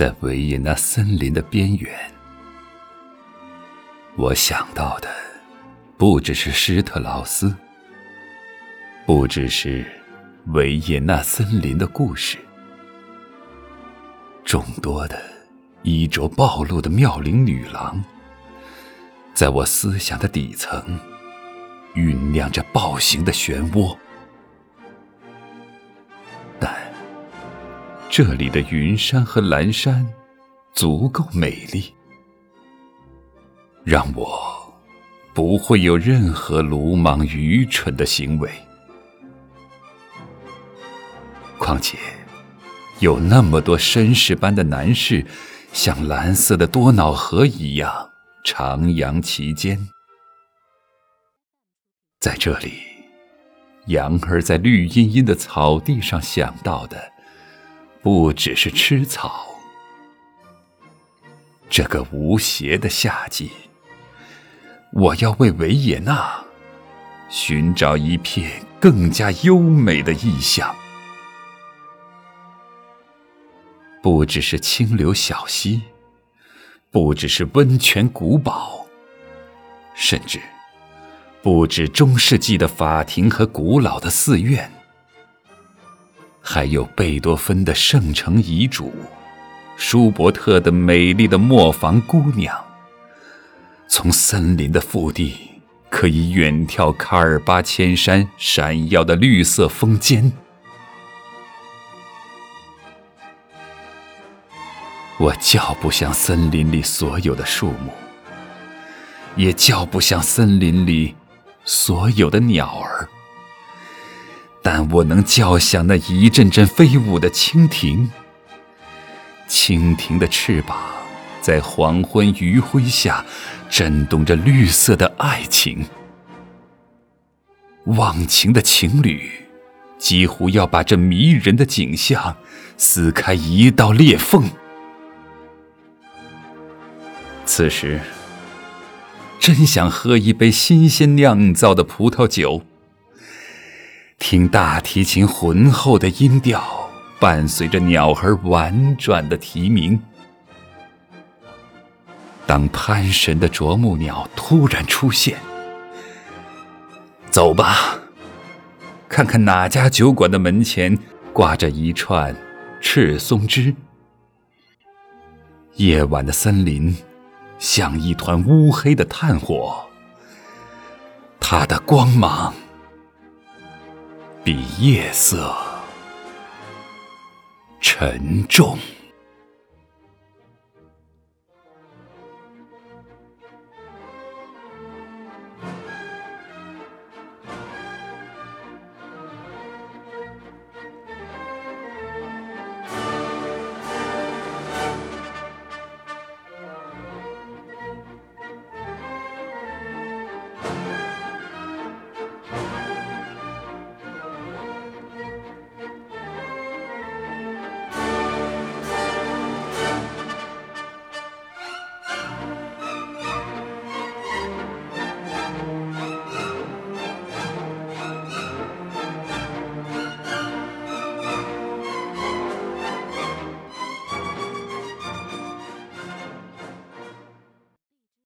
在维也纳森林的边缘，我想到的不只是施特劳斯，不只是维也纳森林的故事，众多的衣着暴露的妙龄女郎，在我思想的底层酝酿着暴行的漩涡。这里的云山和蓝山足够美丽，让我不会有任何鲁莽愚蠢的行为。况且，有那么多绅士般的男士，像蓝色的多瑙河一样徜徉其间。在这里，羊儿在绿茵茵的草地上想到的。不只是吃草。这个无邪的夏季，我要为维也纳寻找一片更加优美的意象。不只是清流小溪，不只是温泉古堡，甚至不止中世纪的法庭和古老的寺院。还有贝多芬的《圣城遗嘱》，舒伯特的美丽的磨坊姑娘。从森林的腹地，可以远眺卡尔巴千山闪耀的绿色峰尖。我叫不像森林里所有的树木，也叫不像森林里所有的鸟儿。但我能叫响那一阵阵飞舞的蜻蜓，蜻蜓的翅膀在黄昏余晖下震动着绿色的爱情，忘情的情侣几乎要把这迷人的景象撕开一道裂缝。此时，真想喝一杯新鲜酿造的葡萄酒。听大提琴浑厚的音调，伴随着鸟儿婉转的啼鸣。当潘神的啄木鸟突然出现，走吧，看看哪家酒馆的门前挂着一串赤松枝。夜晚的森林像一团乌黑的炭火，它的光芒。比夜色沉重。